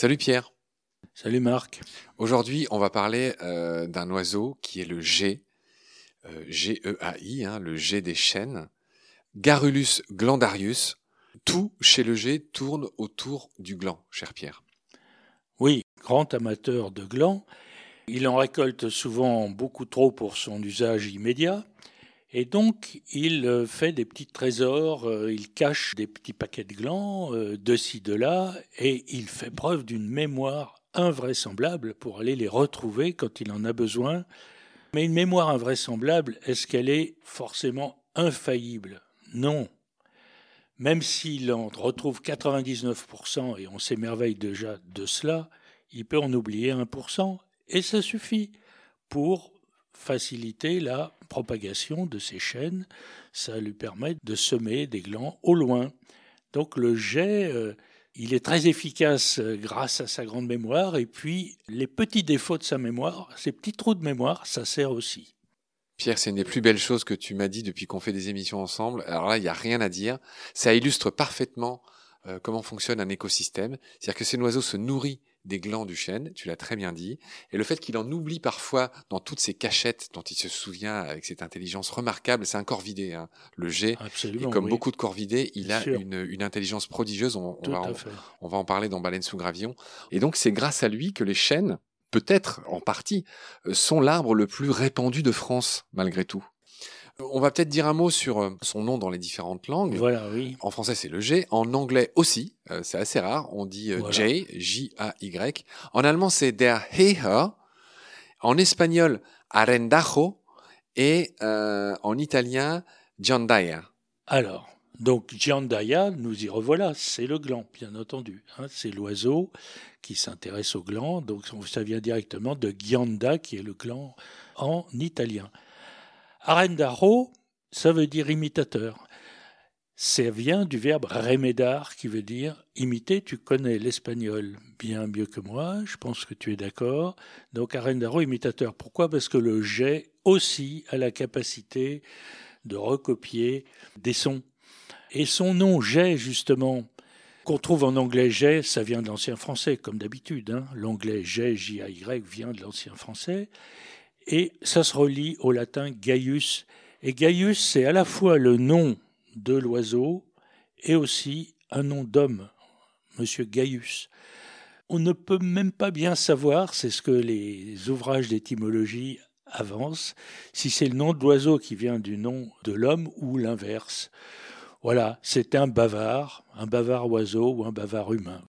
Salut Pierre. Salut Marc. Aujourd'hui, on va parler euh, d'un oiseau qui est le G, euh, G-E-A-I, hein, le G des chênes. Garrulus glandarius. Tout chez le G tourne autour du gland, cher Pierre. Oui, grand amateur de glands. Il en récolte souvent beaucoup trop pour son usage immédiat. Et donc, il euh, fait des petits trésors, euh, il cache des petits paquets de glands, euh, de ci, de là, et il fait preuve d'une mémoire invraisemblable pour aller les retrouver quand il en a besoin. Mais une mémoire invraisemblable, est-ce qu'elle est forcément infaillible? Non. Même s'il en retrouve 99%, et on s'émerveille déjà de cela, il peut en oublier 1%, et ça suffit pour faciliter la propagation de ces chaînes. Ça lui permet de semer des glands au loin. Donc le jet, euh, il est très efficace euh, grâce à sa grande mémoire. Et puis les petits défauts de sa mémoire, ces petits trous de mémoire, ça sert aussi. Pierre, c'est une des plus belles choses que tu m'as dit depuis qu'on fait des émissions ensemble. Alors là, il n'y a rien à dire. Ça illustre parfaitement euh, comment fonctionne un écosystème. C'est-à-dire que ces oiseau se nourrit des glands du chêne, tu l'as très bien dit, et le fait qu'il en oublie parfois dans toutes ces cachettes dont il se souvient avec cette intelligence remarquable, c'est un corvidé, hein, le G, et comme beaucoup de corvidés, il a une, intelligence prodigieuse, on, va en, on, va en, parler dans Baleine sous gravillon, et donc c'est grâce à lui que les chênes, peut-être en partie, euh, sont l'arbre le plus répandu de France, malgré tout. On va peut-être dire un mot sur euh, son nom dans les différentes langues. Voilà, oui. En français, c'est le G. En anglais aussi, euh, c'est assez rare. On dit euh, J, J-A-Y. En allemand, c'est der Heher. En espagnol, Arendajo. Et en italien, Giandaia. Alors, donc Giandaia, nous y revoilà. C'est le gland, bien entendu. Hein. c'est l'oiseau qui s'intéresse au gland. Donc, ça vient directement de Gianda, qui est le gland en italien. Arendaro, ça veut dire imitateur. Ça vient du verbe remedar, qui veut dire imiter. Tu connais l'espagnol bien mieux que moi, je pense que tu es d'accord. Donc arendaro, imitateur. Pourquoi? Parce que le jet aussi a la capacité de recopier des sons. Et son nom jet, justement, qu'on trouve en anglais jet, ça vient de l'ancien français, comme d'habitude. Hein. L'anglais jet, J-A-Y, vient de l'ancien français et ça se relie au latin Gaius. Et Gaius, c'est à la fois le nom de l'oiseau et aussi un nom d'homme, Monsieur Gaius. On ne peut même pas bien savoir, c'est ce que les ouvrages d'étymologie avancent, si c'est le nom de l'oiseau qui vient du nom de l'homme ou l'inverse. Voilà, c'est un bavard, un bavard oiseau ou un bavard humain.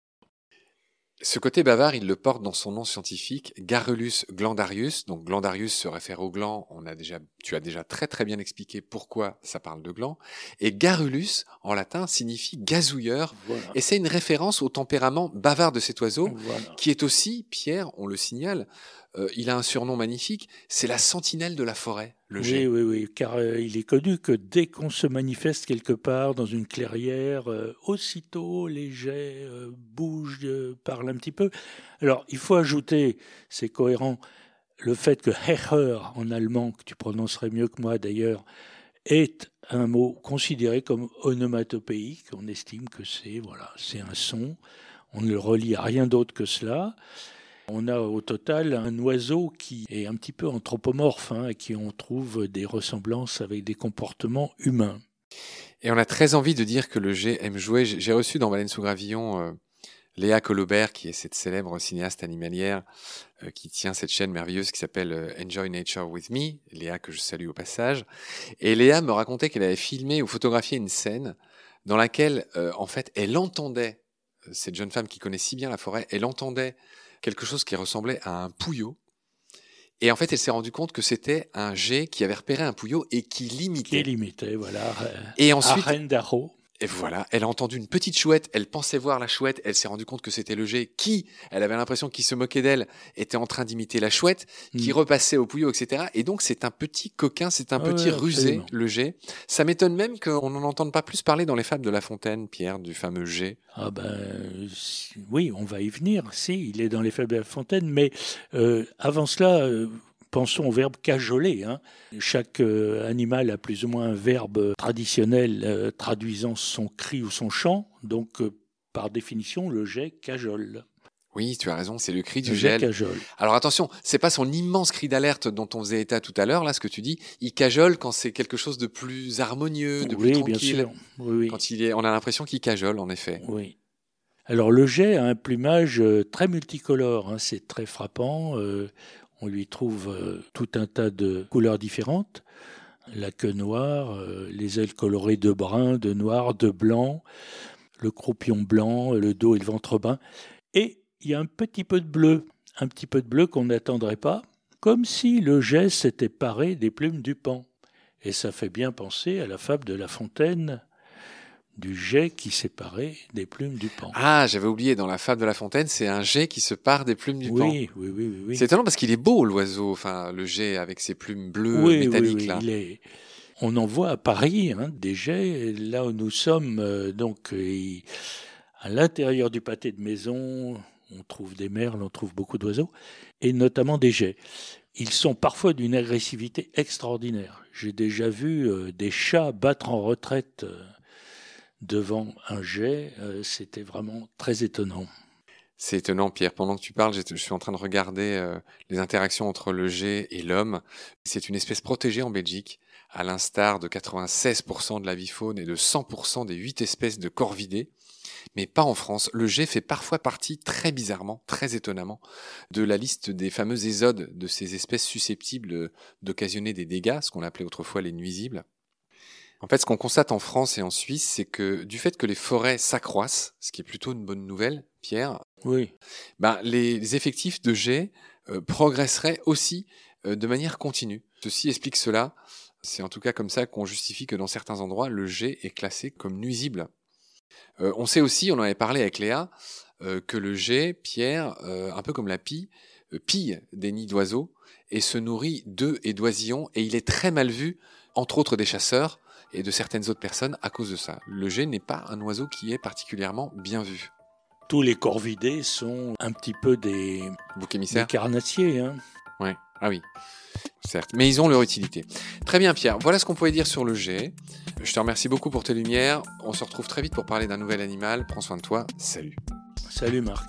Ce côté bavard, il le porte dans son nom scientifique, Garrulus glandarius. Donc glandarius se réfère au gland. On a déjà, tu as déjà très très bien expliqué pourquoi ça parle de gland. Et Garrulus, en latin, signifie gazouilleur. Et c'est une référence au tempérament bavard de cet oiseau, qui est aussi, Pierre, on le signale, euh, il a un surnom magnifique, c'est la sentinelle de la forêt, le oui, Oui, oui, car euh, il est connu que dès qu'on se manifeste quelque part dans une clairière, euh, aussitôt les jets bougent, parlent un petit peu. Alors, il faut ajouter, c'est cohérent, le fait que Hecher, en allemand, que tu prononcerais mieux que moi d'ailleurs, est un mot considéré comme onomatopéique. On estime que c'est voilà, c'est un son. On ne le relie à rien d'autre que cela. On a au total un oiseau qui est un petit peu anthropomorphe, hein, et qui on trouve des ressemblances avec des comportements humains. Et on a très envie de dire que le G aime jouer. J'ai reçu dans Baleine sous Gravillon euh, Léa Colobert, qui est cette célèbre cinéaste animalière euh, qui tient cette chaîne merveilleuse qui s'appelle euh, Enjoy Nature with Me. Léa que je salue au passage. Et Léa me racontait qu'elle avait filmé ou photographié une scène dans laquelle, en fait, elle entendait cette jeune femme qui connaît si bien la forêt, elle entendait quelque chose qui ressemblait à un pouillot. Et en fait, elle s'est rendue compte que c'était un jet qui avait repéré un pouillot et qui l'imitait. Qui l'imitait, voilà. Et ensuite, et voilà, elle a entendu une petite chouette, elle pensait voir la chouette, elle s'est rendue compte que c'était le jet qui, elle avait l'impression qu'il se moquait d'elle, était en train d'imiter la chouette, qui hmm. repassait au pouillot, etc. Et donc c'est un petit coquin, c'est un petit rusé, le jet. Ça m'étonne même qu'on n'en entende pas plus parler dans les fables de La Fontaine, Pierre, du fameux jet. Ah ben oui, on va y venir, si, il est dans les fables de La Fontaine, mais euh, avant cela... Euh, pensons au verbe cajoler. Hein. Chaque euh, animal a plus ou moins un verbe traditionnel euh, traduisant son cri ou son chant, donc euh, par définition le jet cajole. Oui, tu as raison, c'est le cri du Le gel. cajole. Alors attention, c'est pas son immense cri d'alerte dont on faisait état tout à l'heure, là, ce que tu dis. Il cajole quand c'est quelque chose de plus harmonieux, de plus Oui, bien tranquille. sûr. Oui, oui. Quand il est, on a l'impression qu'il cajole, en effet. Oui. Alors le jet a un plumage très multicolore, hein, c'est très frappant. euh, on lui trouve euh, tout un tas de couleurs différentes. La queue noire, euh, les ailes colorées de brun, de noir, de blanc, le croupion blanc, le dos et le ventre brun. Et il y a un petit peu de bleu, un petit peu de bleu qu'on n'attendrait pas, comme si le jet s'était paré des plumes du pan. Et ça fait bien penser à la fable de La Fontaine du jet qui séparait des plumes du pan. Ah, j'avais oublié, dans la fable de La Fontaine, c'est un jet qui se part des plumes du pan. oui, oui, oui, oui, oui. C'est étonnant parce qu'il est beau, l'oiseau, enfin, le jet avec ses plumes bleues Oui, oui, métalliques, oui, là. il est- On en voit à Paris hein, des jets. Là où nous sommes, euh, donc euh, à l'intérieur du pâté de maison, on trouve des merles, on trouve beaucoup d'oiseaux, et notamment des jets. Ils sont parfois d'une agressivité extraordinaire. J'ai déjà vu euh, des chats battre en retraite euh, devant un jet. Euh, C'était vraiment très étonnant. C'est étonnant, Pierre. Pendant que tu parles, je suis en train de regarder euh, les interactions entre le jet et l'homme. C'est une espèce protégée en Belgique, à l'instar de 96% de la faune et de 100% des 8 espèces de corvidés. Mais pas en France. Le jet fait parfois partie, très bizarrement, très étonnamment, de la liste des fameux ésodes de ces espèces susceptibles d'occasionner des dégâts, ce qu'on appelait autrefois les nuisibles. En fait, ce qu'on constate en France et en Suisse, c'est que du fait que les forêts s'accroissent, ce qui est plutôt une bonne nouvelle, Pierre, Oui, ben, les, les effectifs de jet euh, progresseraient aussi euh, de manière continue. Ceci explique cela. C'est en tout cas comme ça qu'on justifie que dans certains endroits, le jet est classé comme nuisible. Euh, on sait aussi, on en avait parlé avec Léa, euh, que le jet, Pierre, euh, un peu comme la pie, pille des nids d'oiseaux et se nourrit d'œufs et d'oisillons, et il est très mal vu, entre autres des chasseurs et de certaines autres personnes, à cause de ça. Le jet n'est pas un oiseau qui est particulièrement bien vu. tous les corvidés sont un petit peu des, des carnassiers. Hein. Ouais. Ah oui. Certes. Mais ils ont leur utilité. Très bien, Pierre. Voilà ce qu'on pouvait dire sur le jet. Je te remercie beaucoup pour tes lumières. On se retrouve très vite pour parler d'un nouvel animal. Prends soin de toi. Salut. Salut Marc.